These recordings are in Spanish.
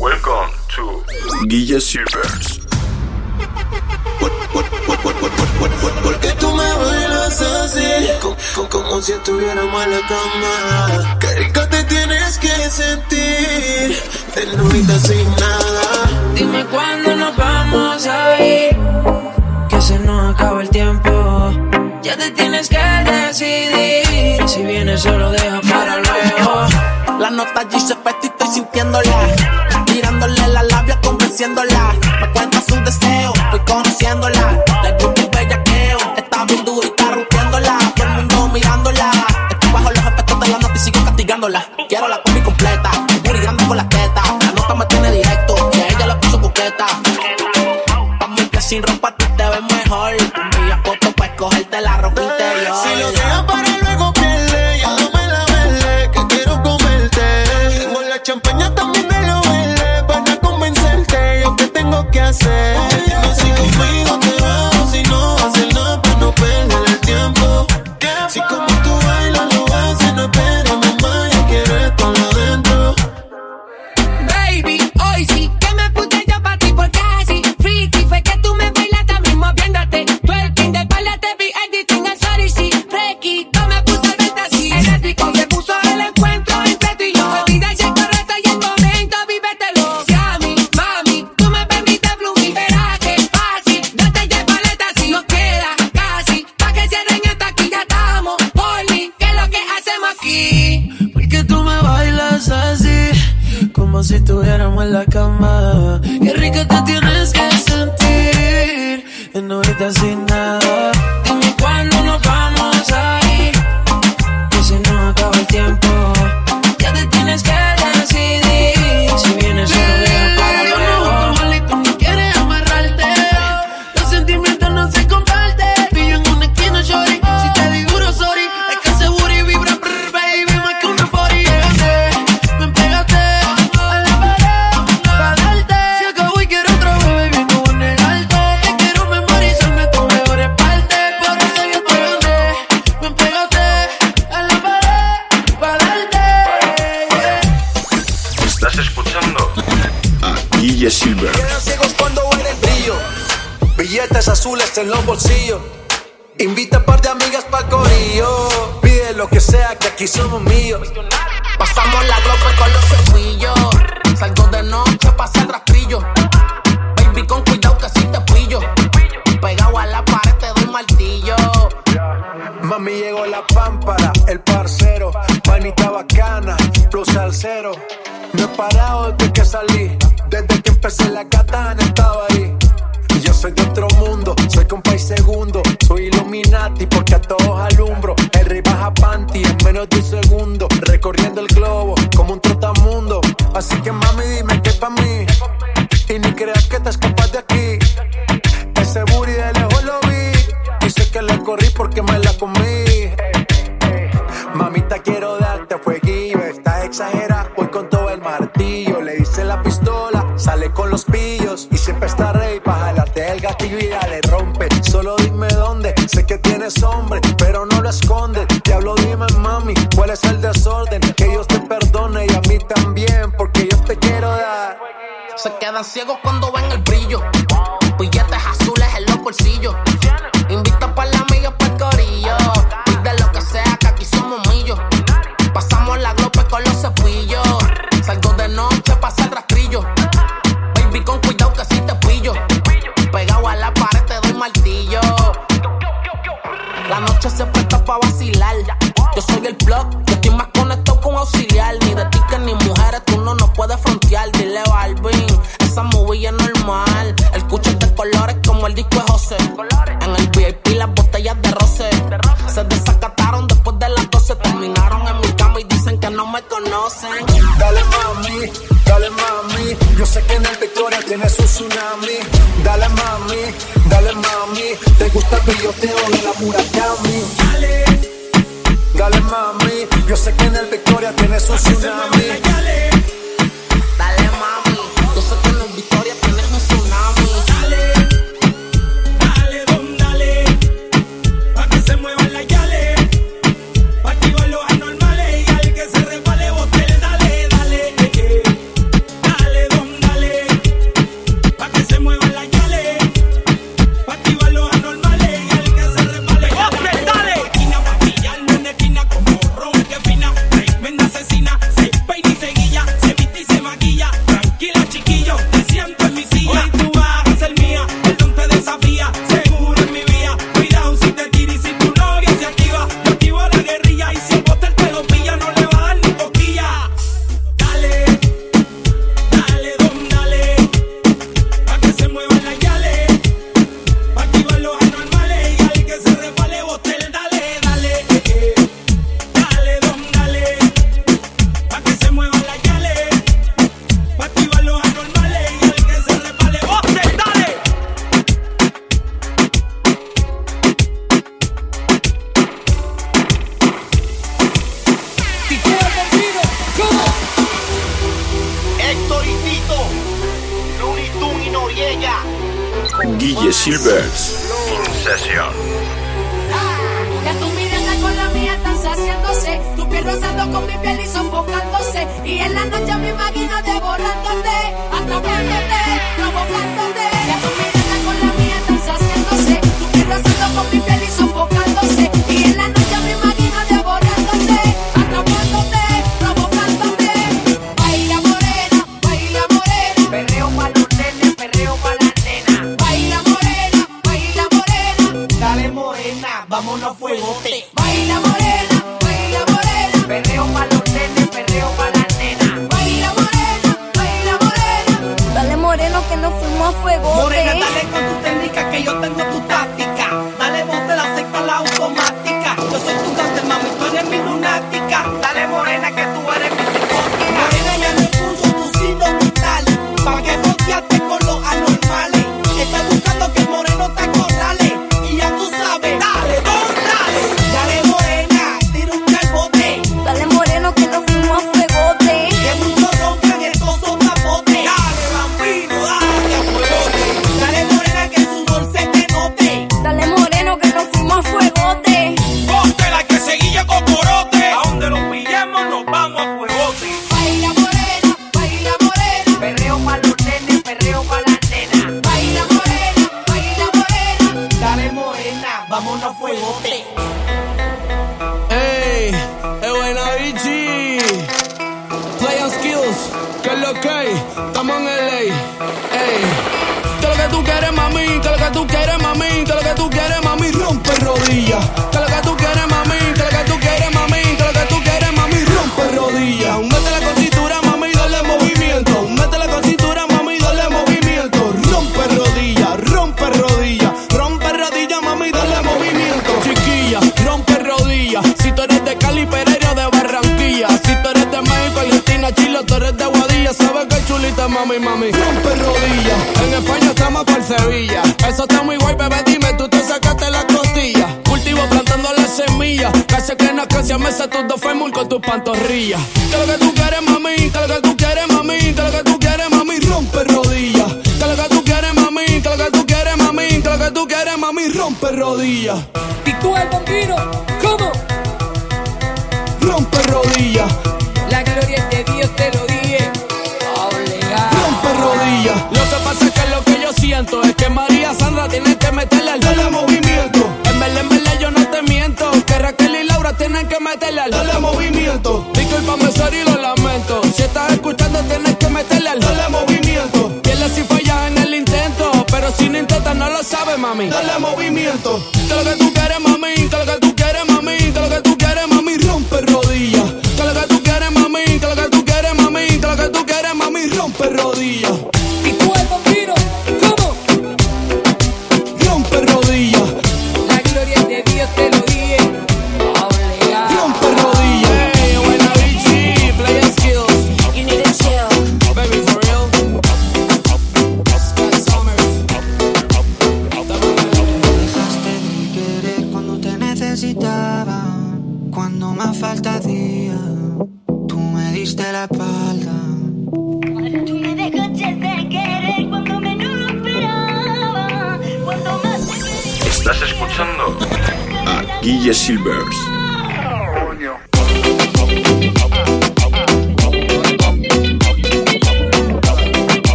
Welcome to Guille Silvers. Porque tú me bailas así, como, como si estuviéramos en la cama. Qué rico te tienes que sentir, de desnudita sin nada. Dime cuándo nos vamos a ir, que se nos acaba el tiempo. Ya te tienes que decidir, si vienes solo deja para luego. La nota allí se y estoy sintiéndola. Mirándole la labia, convenciéndola. Me cuenta sus deseos, estoy conociéndola. Le gusta el bellaqueo, está bien dura y está rompiéndola. Todo el mundo mirándola. Estoy bajo los efectos de la nota y sigo castigándola. Quiero la combi completa, muy grande con las tetas. La nota me tiene directo, que ella la puso coqueta. Pa' que sin ropa tú te ves mejor. Envía fotos para escogerte la ropa. say que te escapas de aquí. Ese booty de lejos lo vi. Dice que le corrí porque me la comí. Mamita, quiero darte fueguillo. Está exagerada, voy con todo el martillo. Le hice la pistola, sale con los pillos. Y siempre está rey para jalarte el gatillo y ya le rompe. Solo dime dónde, sé que tienes hombre. quedan ciegos cuando ven Dale movimiento. Que lo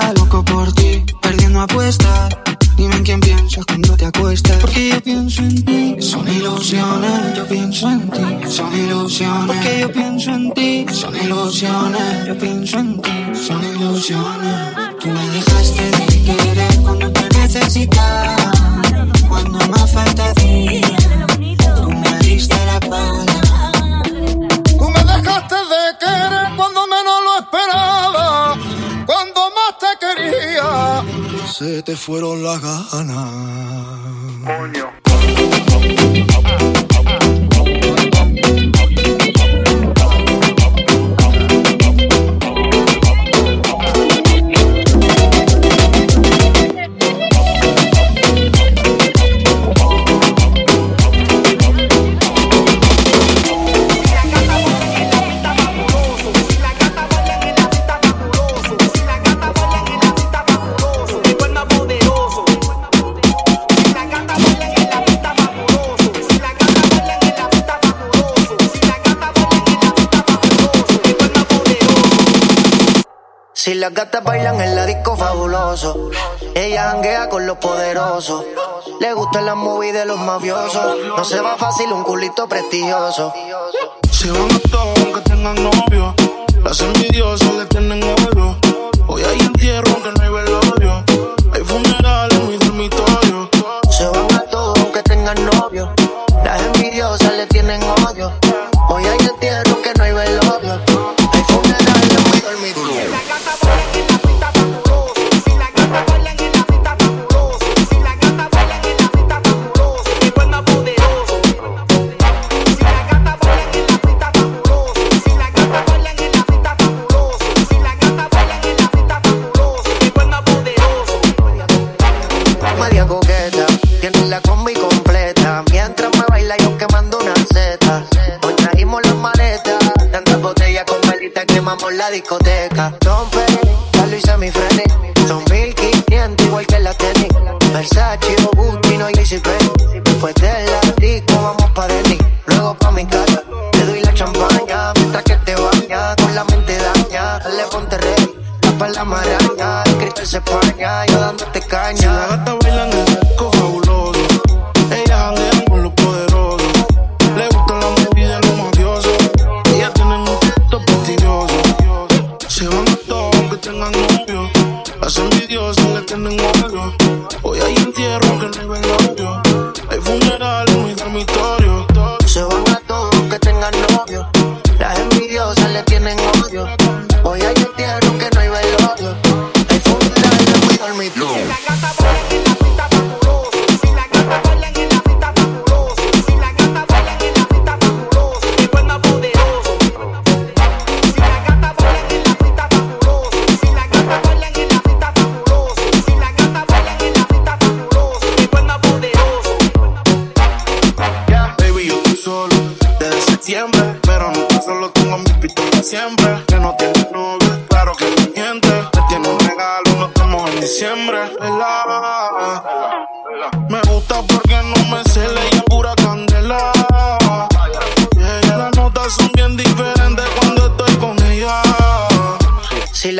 calor. Ella janguea con los poderosos. Le gustan las movies de los mafiosos. No se va fácil un culito prestigioso. Si van a todos aunque tengan novio, las envidiosas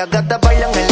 las gatas bailan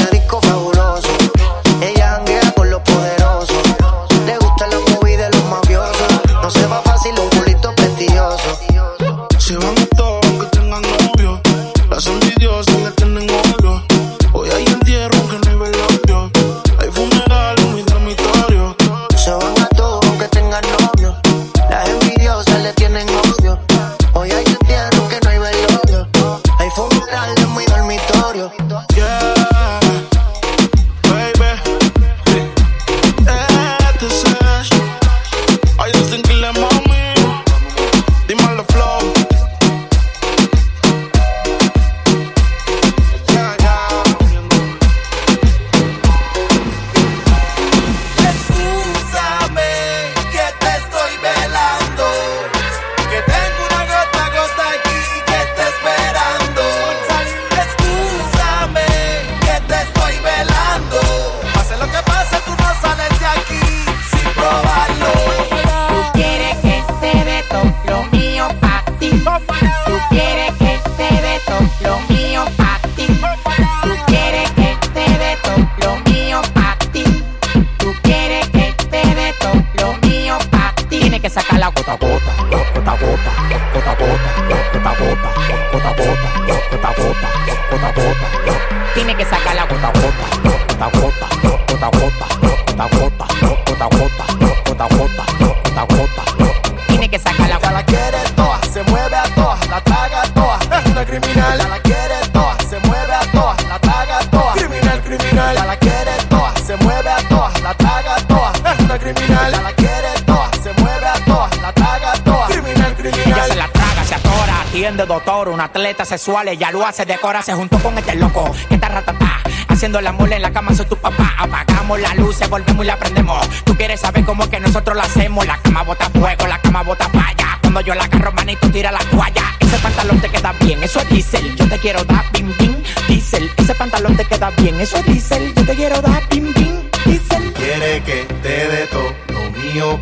criminal. La quiere toa, se mueve a toa, la traga toa, criminal, Ella criminal. se la traga, se atora, atiende doctor, un atleta sexual, ella lo hace, decora, se juntó con este loco, que está ratatá, haciendo la mole en la cama, soy tu papá, apagamos la luz, se volvemos y la prendemos, tú quieres saber cómo es que nosotros lo hacemos, la cama bota fuego, la cama bota falla, cuando yo la agarro, manito, tira la toalla, ese pantalón te queda bien, eso es diésel, yo te quiero dar bim bim, diésel, ese pantalón te queda bien, eso es diésel, yo te quiero dar bim bim, diésel. Quiere que te dé todo mío.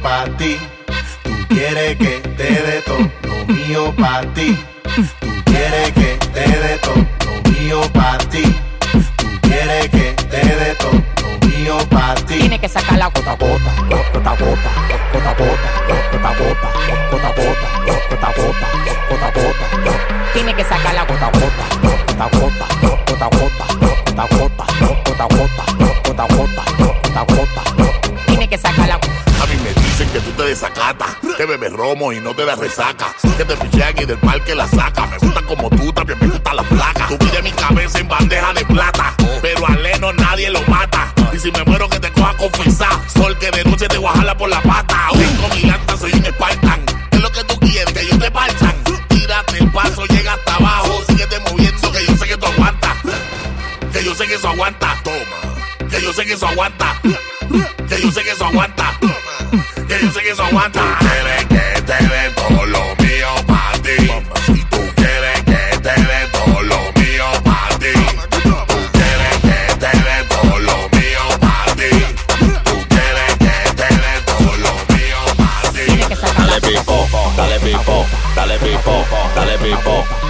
Tú quieres que todo lo mío. Tú quieres que todo lo mío. Tú quieres que todo lo mío que sacar la gota gota, gota gota, gota gota, gota gota, gota gota, gota gota, gota gota. Tienes que sacar la gota gota, gota gota, gota gota, gota gota. Tienes que sacar la mí me dicen que tú te desacatas, que bebes romo y no te das resaca, que te pichean y del parque la saca. Me gusta como tú, también me gusta la placa. Tú pides mi cabeza en bandeja de plata, pero a Leno nadie lo mata. Y si me muero que te coja confesar, sol que de noche te voy a jalar por la pata. Tengo mi lanta, soy un Spartan. ¿Qué es lo que tú quieres? Que yo te parchan. Tírate el paso, llega hasta abajo. Síguete moviendo, que yo sé que tú aguantas. Que yo sé que eso aguanta. Toma. Que yo sé que eso aguanta. Que yo sé que eso aguanta. Que yo sé que eso aguanta. Tú quieres que te dé todo lo mío para ti. Tú quieres que te dé todo lo mío para ti. Tú quieres que te dé todo lo mío para ti. Tú quieres que te dé todo lo mío para ti. Dale pipo, dale pipo, dale pipo, dale pipo,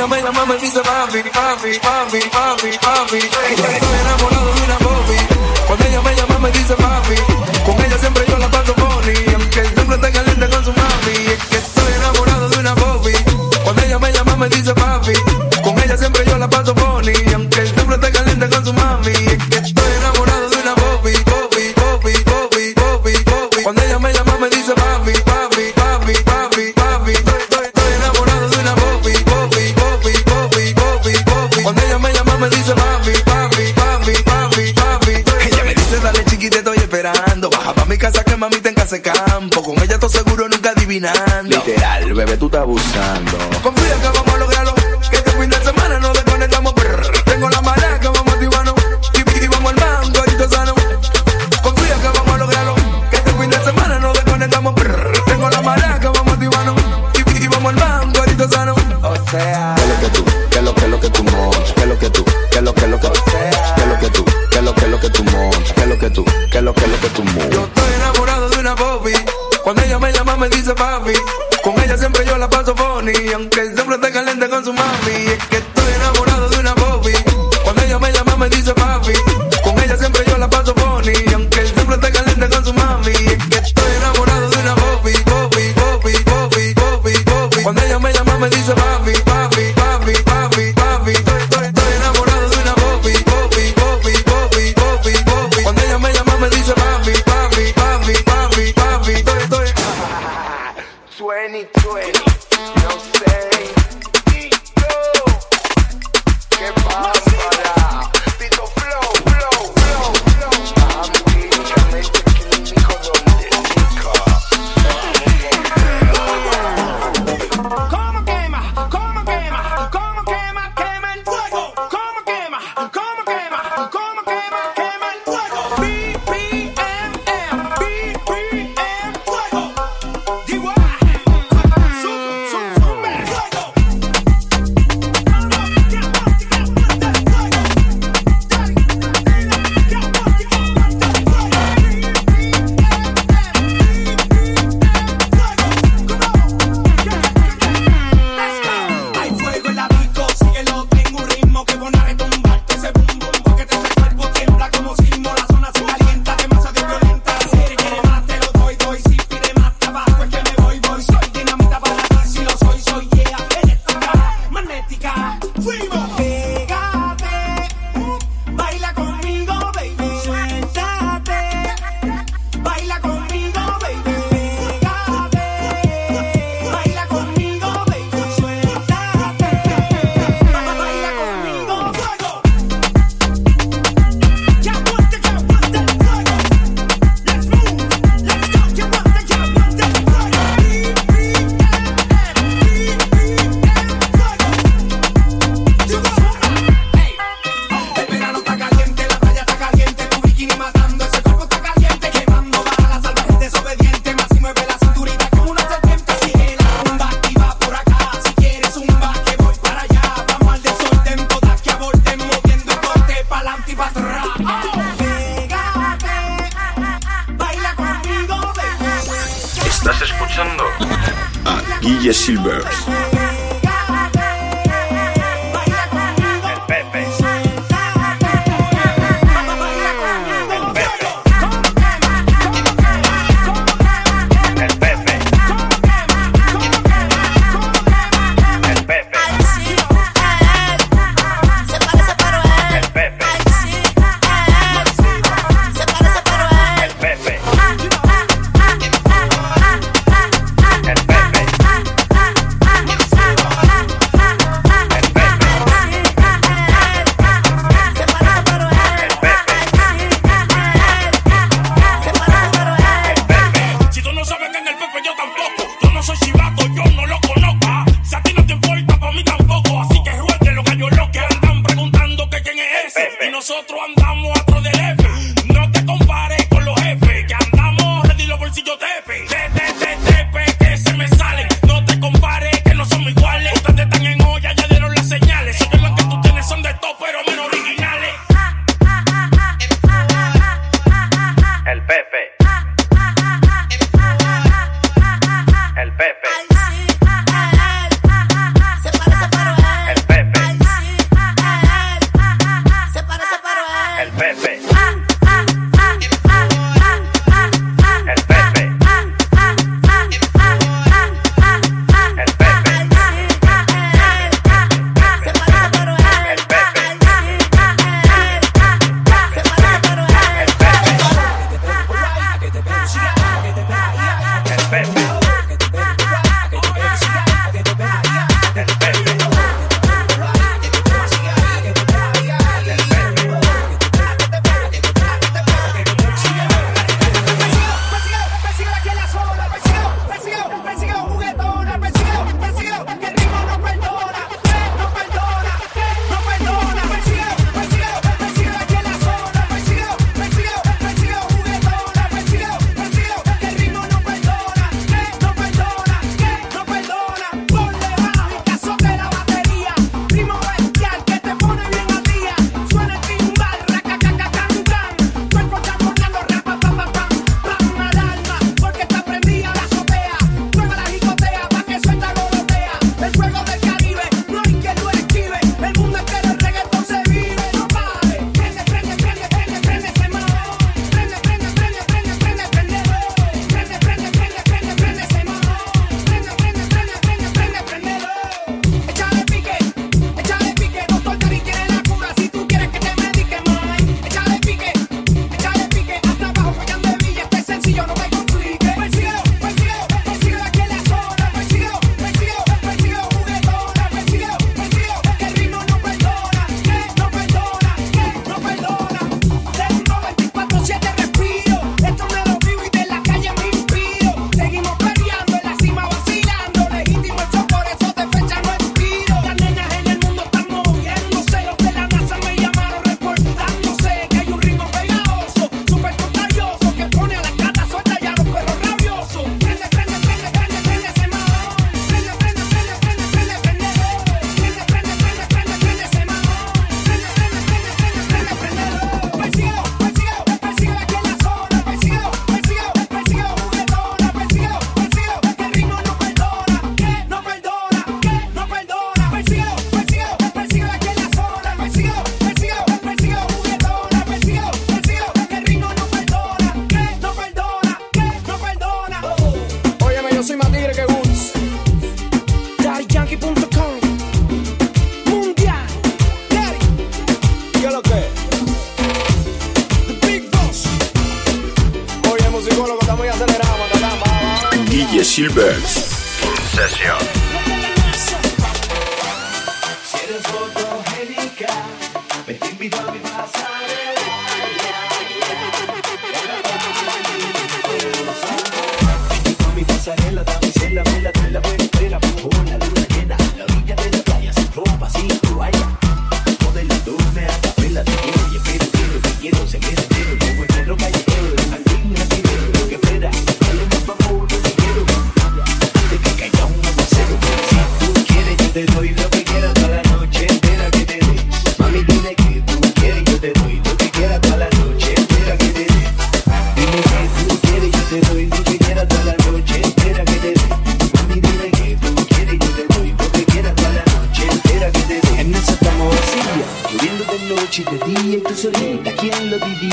Bobby. Cuando ella me llama me dice papi, papi, papi, papi, hace campo. Con ella estoy seguro nunca adivinando. Literal, bebé, tú estás abusando. Confía me dice papi. Con ella siempre yo la paso funny, aunque siempre esté caliente con su mami. Es que estoy enamorado.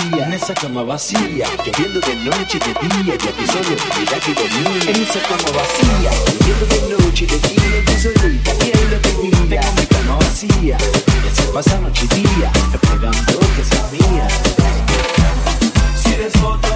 día, en esa cama vacía, lloviendo de noche y de día, ya que solo mira que dormía. En esa cama vacía, lloviendo de noche y de día, yo soy el que lo tenía. Tengo mi cama vacía, ya se pasa noche y día, esperando que sea mía. Si eres otra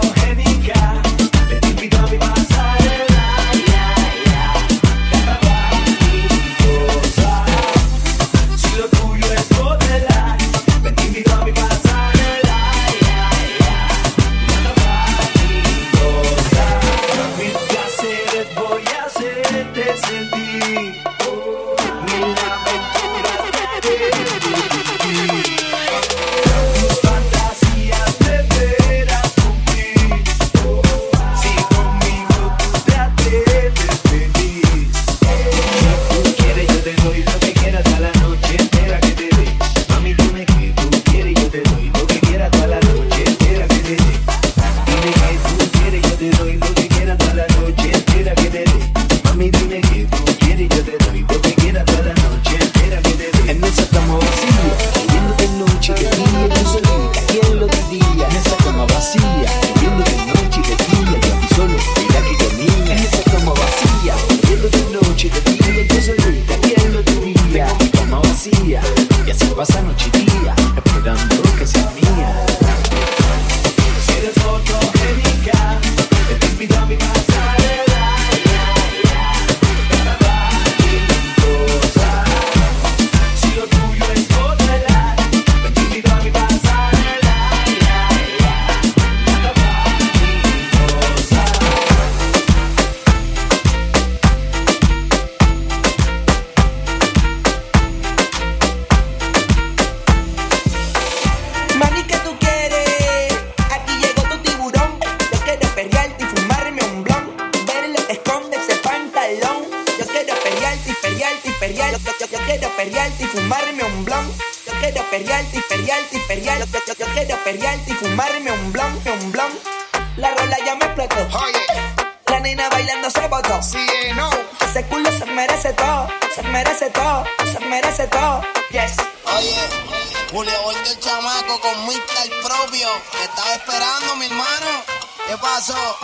chamaco con Mr. Propio. Te estaba esperando, mi hermano. ¿Qué pasó?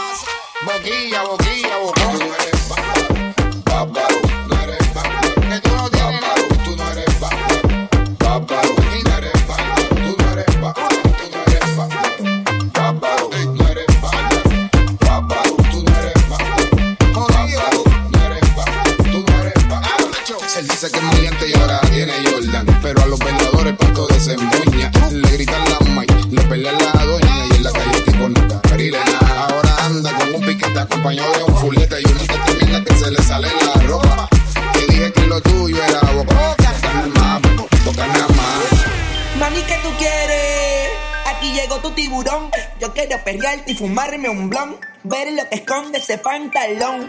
Boquilla, boquilla. fumarme un blon, ver lo que esconde ese pantalón.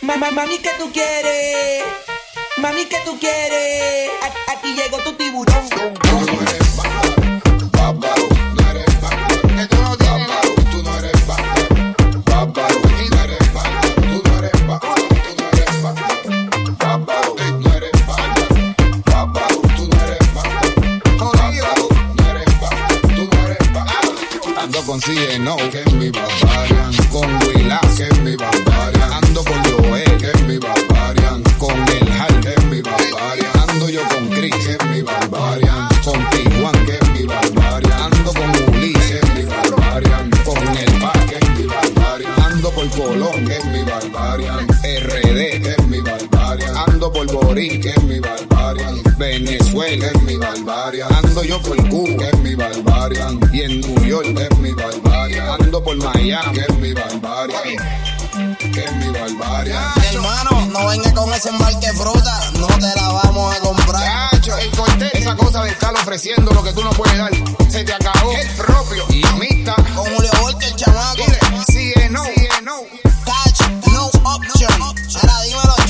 Mamá, mami, ¿qué tú quieres? Mami, ¿qué tú quieres? Aquí llegó tu tiburón. Consigue no que mi papá Que es mi barbarian. Venezuela es mi barbarian. Ando yo por Cuba, que es mi barbarian. Y en New York, que es mi barbarian. Ando por Miami, que es mi barbarian es mi barbaria. Hermano, no venga con ese embarque fruta, no te la vamos a comprar. Chacho, el corte, esa cosa de estar ofreciendo lo que tú no puedes dar, se te acabó. El propio, y amista. Con Julio Volta, el chamaco. Dile, sí, no, sí, no. Cacho, no option. Ahora dímelo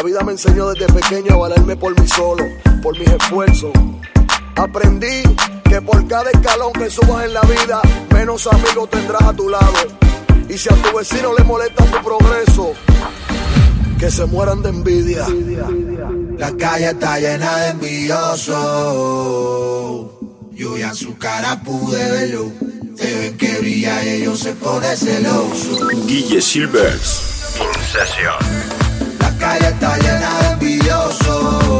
La vida me enseñó desde pequeño a valerme por mí solo, por mis esfuerzos. Aprendí que por cada escalón que subas en la vida, menos amigos tendrás a tu lado. Y si a tu vecino le molesta tu progreso, que se mueran de envidia. La calle está llena de envidiosos. Yo ya en su cara pude verlo. Te ven que brilla y ellos se ponen celosos. Guille Silvers calle está llena de envidiosos.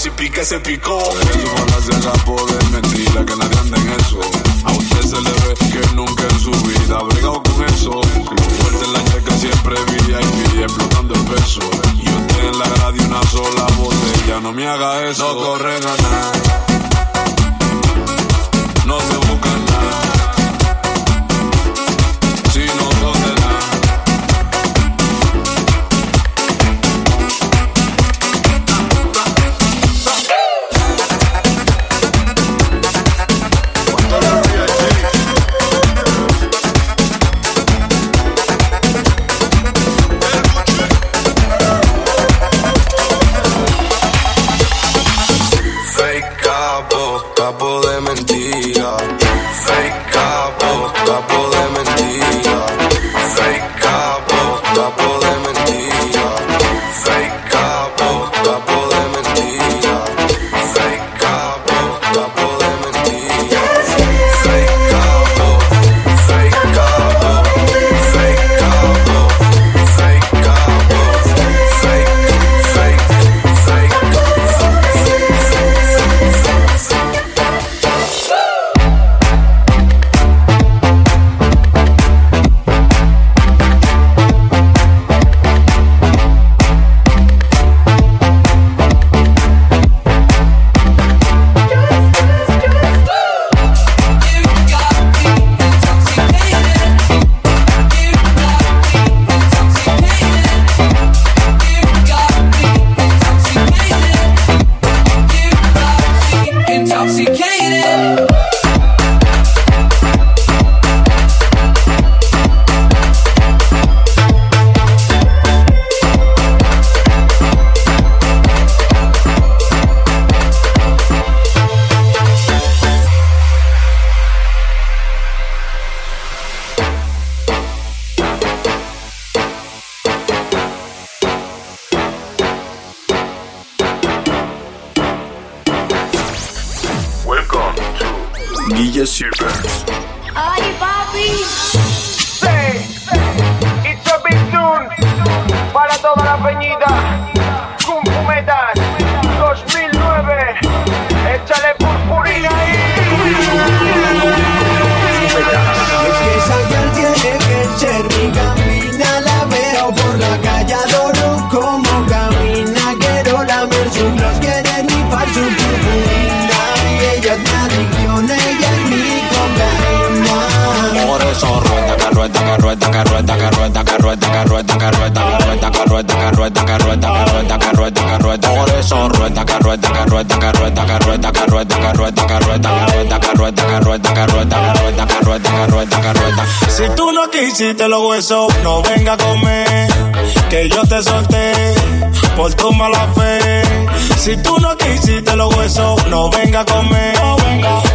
si pica se picó. Ellos van a hacer la poder mentira que nadie capo, capo de mentira. Fake carrueta, carrueta, carrueta, carrueta, carrueta, carrueta, carrueta, carrueta, carrueta, carrueta, carrueta, que rueda, por eso rueda, que rueda, que rueda, que rueda, que rueda, que rueda, que rueda, que rueda, que. Si tú no quisiste los huesos, no venga a comer, que yo te solté por tu mala fe. Si tú no quisiste los huesos, no venga a comer,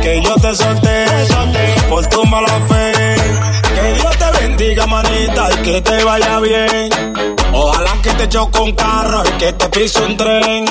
que yo te solté por tu mala fe. Que Dios te bendiga, manita, y que te vaya bien. Ojalá que te choque un carro y que te pise un tren.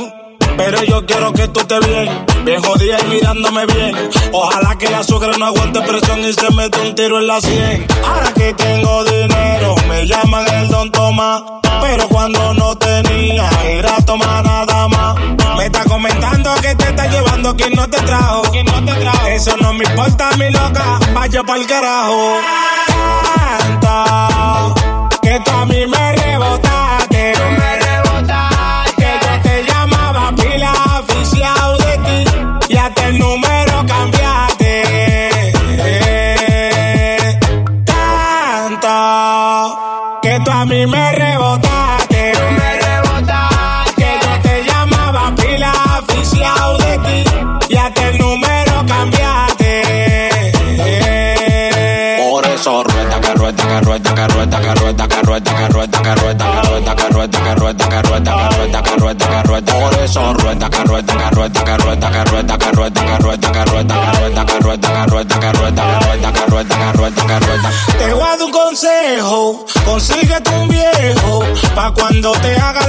Pero yo quiero que tú estés bien, viejo jodida y mirándome bien. Ojalá que la azúcar no aguante presión y se mete un tiro en la sien. Ahora que tengo dinero, me llaman el Don Tomás. Pero cuando no tenía, era tomar nada más. Me está comentando que te está llevando quien no te trajo. Quien no te trajo. Eso no me importa, mi loca, vaya pa'l carajo. Canta que tú a mí me rebotaste. Rueda, que rueda, que rueda, que rueda, que rueda, que rueda, que rueda, que rueda, que rueda, que rueda. Por eso rueda, que rueda, que rueda, que rueda, que rueda, que rueda, que rueda, que rueda, que rueda, que rueda, que rueda, que rueda, que rueda, que rueda, que rueda, que rueda. Te voy a dar un consejo, consíguete un viejo, pa' cuando te que.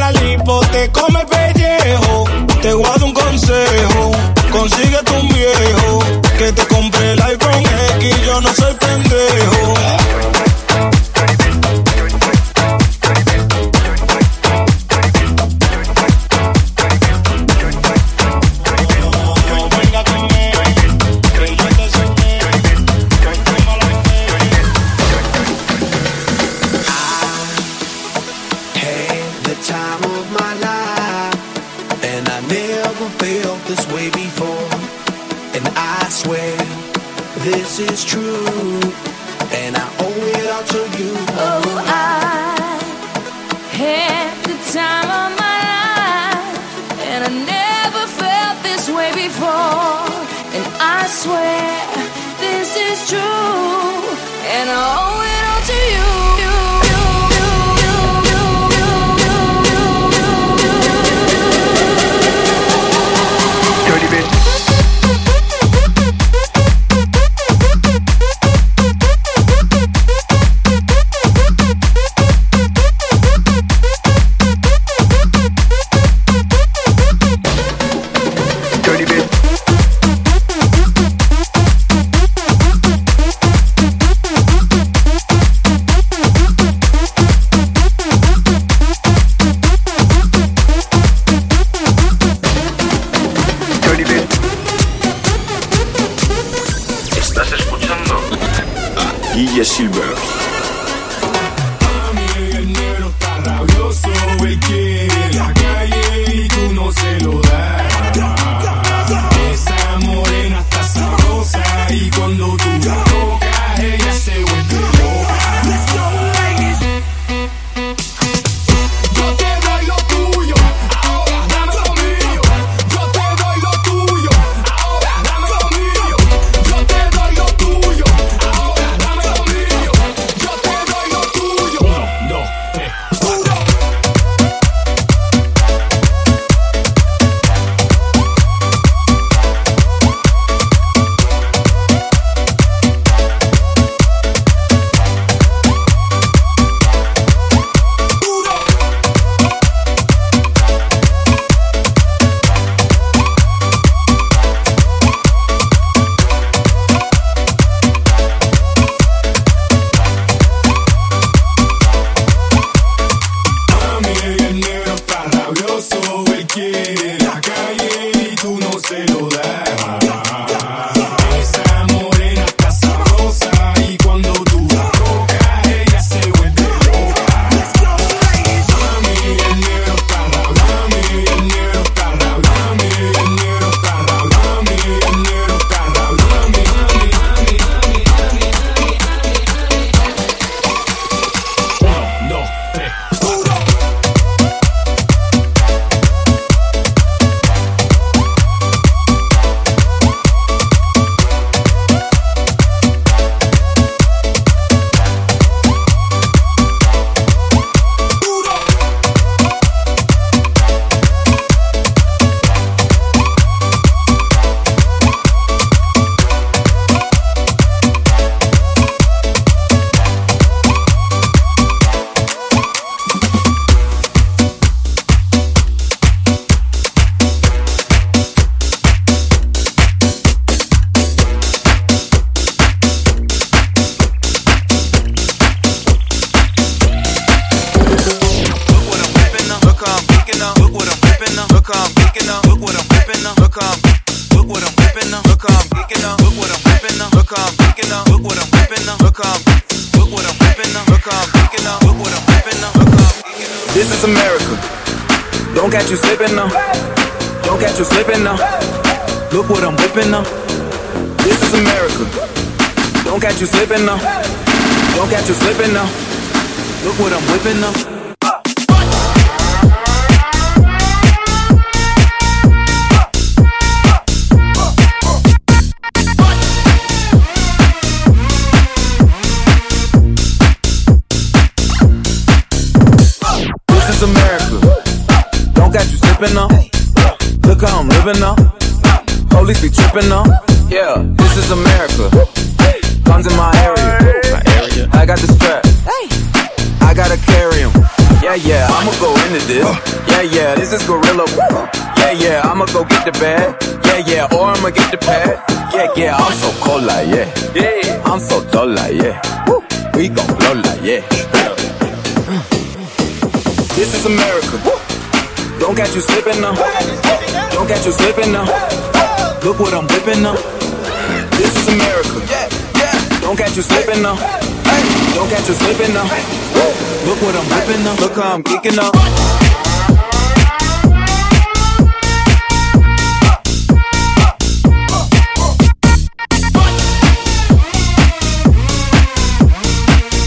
Catch you slipping now. Don't catch you slipping now. Look what I'm whipping now. This is America. Don't catch you slipping now. Don't catch you slipping now. Look what I'm whipping now. Look how I'm kicking up.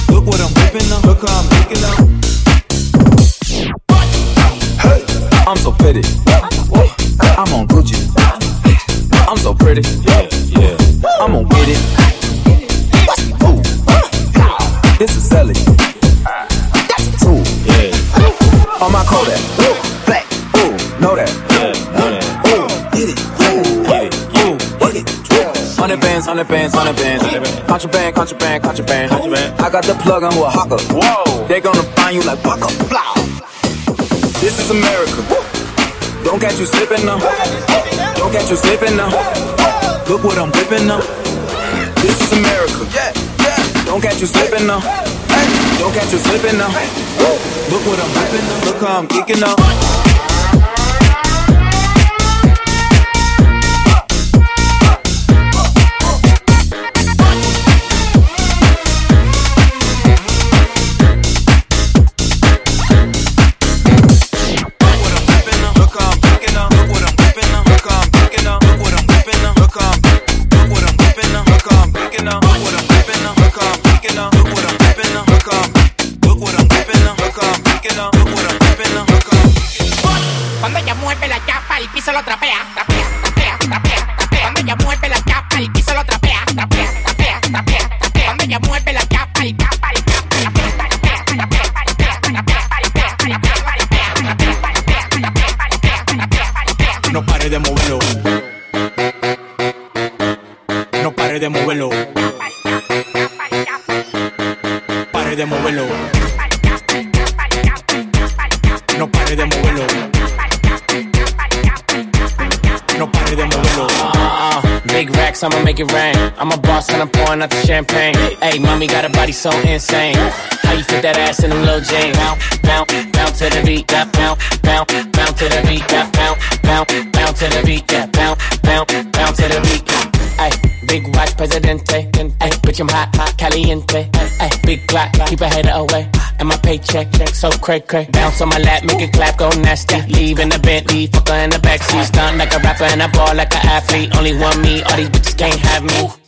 Look what I'm whipping up. Look how I'm kicking up. I'm so pretty. I'm on Gucci. I'm so pretty. Yeah, yeah. I'm gonna get it. Ooh. This is Sally. Ooh. Yeah. On my Kodak. Black. Ooh. Know that. Ooh. Get it. Ooh. Ooh. Get it. Hundred bands, hundred bands, hundred bands. Contraband, contraband, contraband. I got the plug on who a hawker. Whoa. They gonna find you like Waka. Blah. This is America. Don't catch you slipping now. Don't catch you slipping now. Look what I'm whipping now. This is America. Don't catch you slipping now. Don't catch you slipping now. Look what I'm whipping now. Look how I'm kicking up. Moverlo. Uh, big racks, I'ma make it rain. I'm a boss and I'm pouring out the champagne. Hey, mommy got a body so insane. How you fit that ass in them little jeans? Bounce, bounce, bounce to the beat. Bounce, bounce, bounce, bounce to the beat. Bounce, bounce, bounce, bounce to the beat. Yeah, bounce, bounce, bounce to the beat. Ay, big watch, presidente. Ay, bitch, I'm hot, hot, caliente. Ay, big clock, keep a header away. And my paycheck, check so cray cray. Bounce on my lap, make it clap, go nasty. Leave in the Bentley, fuck her in the backseat. Stunt like a rapper and I ball like an athlete. Only one me, all these bitches can't have me.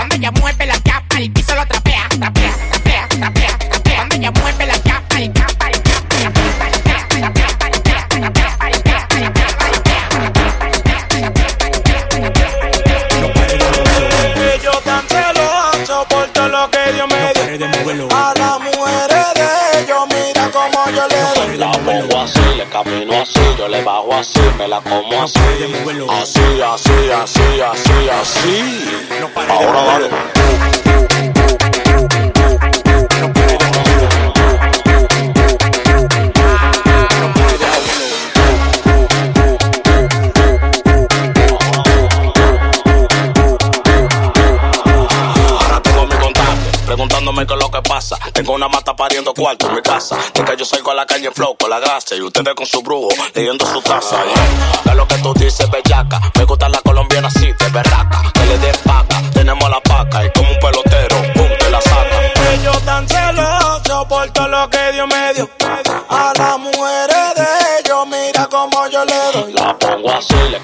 Cuando ella mueve la chapa, el piso lo trapea, trapea, trapea, trapea, trapea. Cuando ella mueve la chapa, el chapa, el chapa, trapea, trapea, trapea, trapea, trapea, trapea, trapea, Yo tan celoso por todo lo que Dios me dio. Pongo así, le camino así, yo le bajo así, me la como así. Así, así, así, así, así. Ahora dale. preguntándome qué es lo que pasa. Tengo una mata pariendo cuarto en mi casa. De que yo salgo a la calle en flow con la gracia y ustedes con su brujo leyendo su taza. Yeah. Es lo que tú dices, bellaca. Me gusta la colombiana así, de berraca.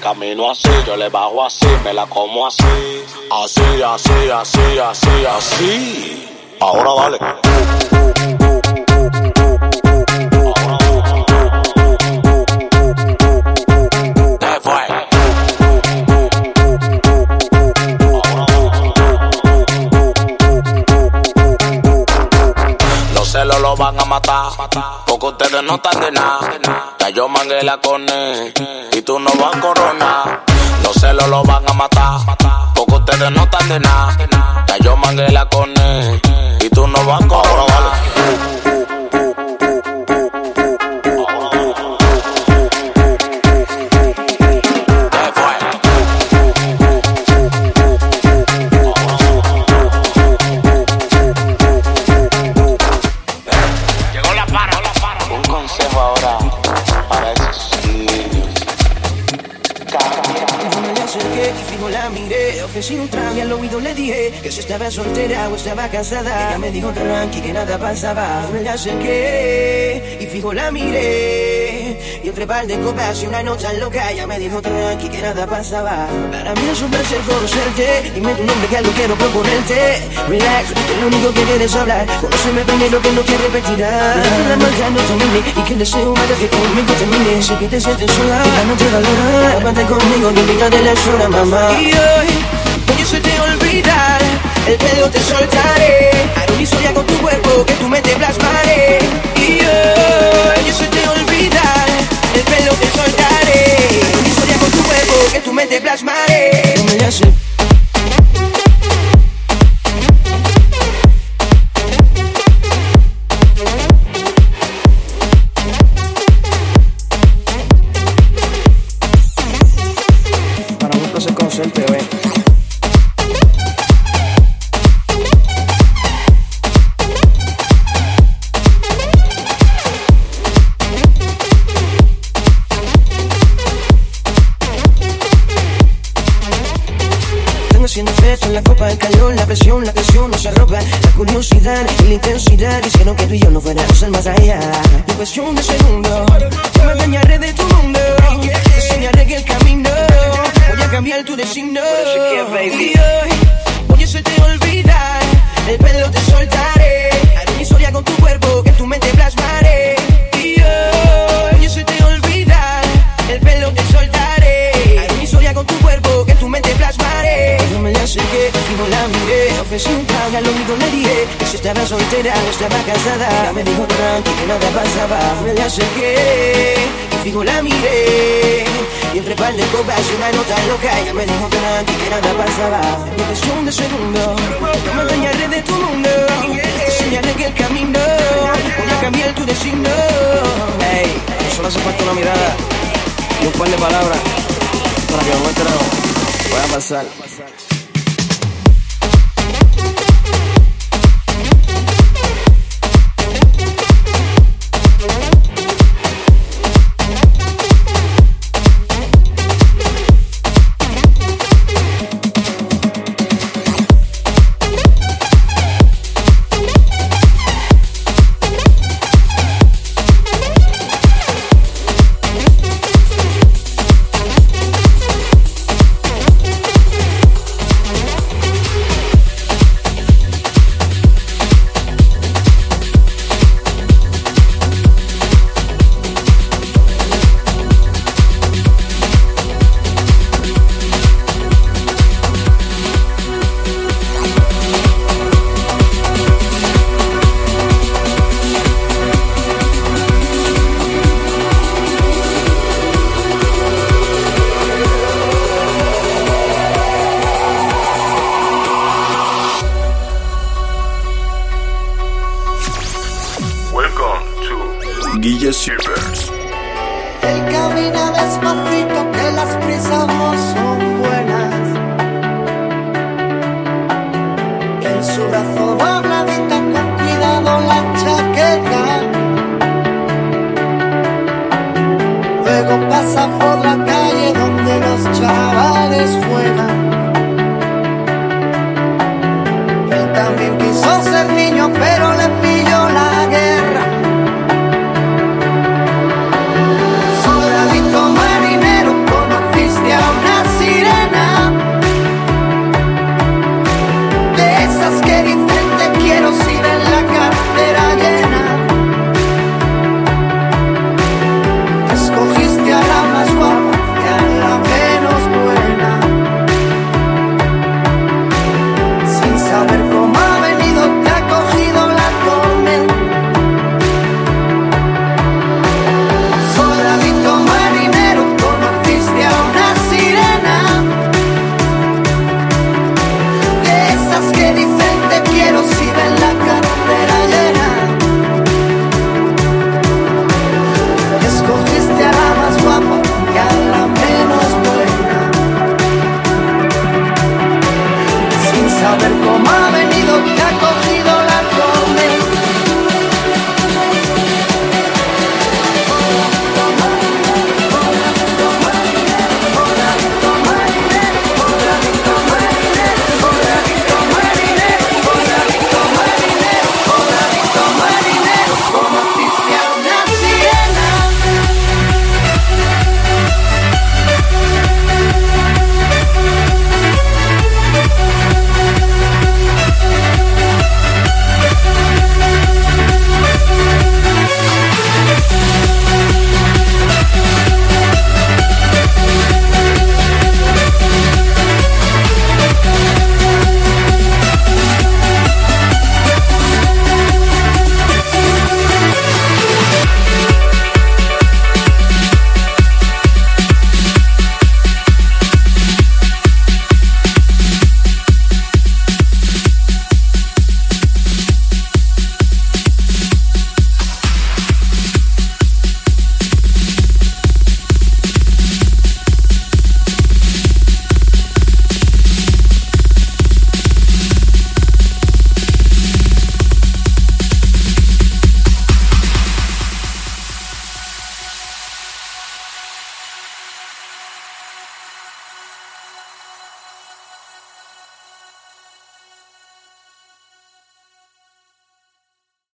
Camino así, yo le bajo así, me la como así. Así, así, así, así, así. Ahora dale. Celos lo van a matar, porque ustedes no están de nada. Ya yo mangué la cone y tú no vas a coronar. Los celos lo van a matar, porque ustedes no están de nada. Ya yo mangué la cone y tú no vas a coronar. Trago y al oído le dije Que si estaba soltera o estaba casada Ella me dijo tranqui que nada pasaba. Me le acerqué y fijo la miré Y entre par de copas y una noche loca Ella me dijo tranqui que nada pasaba Para mí es un placer conocerte Dime tu nombre que algo quiero proponerte. Relax, que lo único que quieres hablar Conóceme primero que no te Deja la maldad no termine Y que el deseo mata que conmigo termine. Sé que te sientes sola, que no te valora Tápate conmigo, no olvidas de la llora, mamá. Y hoy, hoy se te olvidar El pelo te soltaré. Haré una con tu cuerpo Que tu mente plasmaré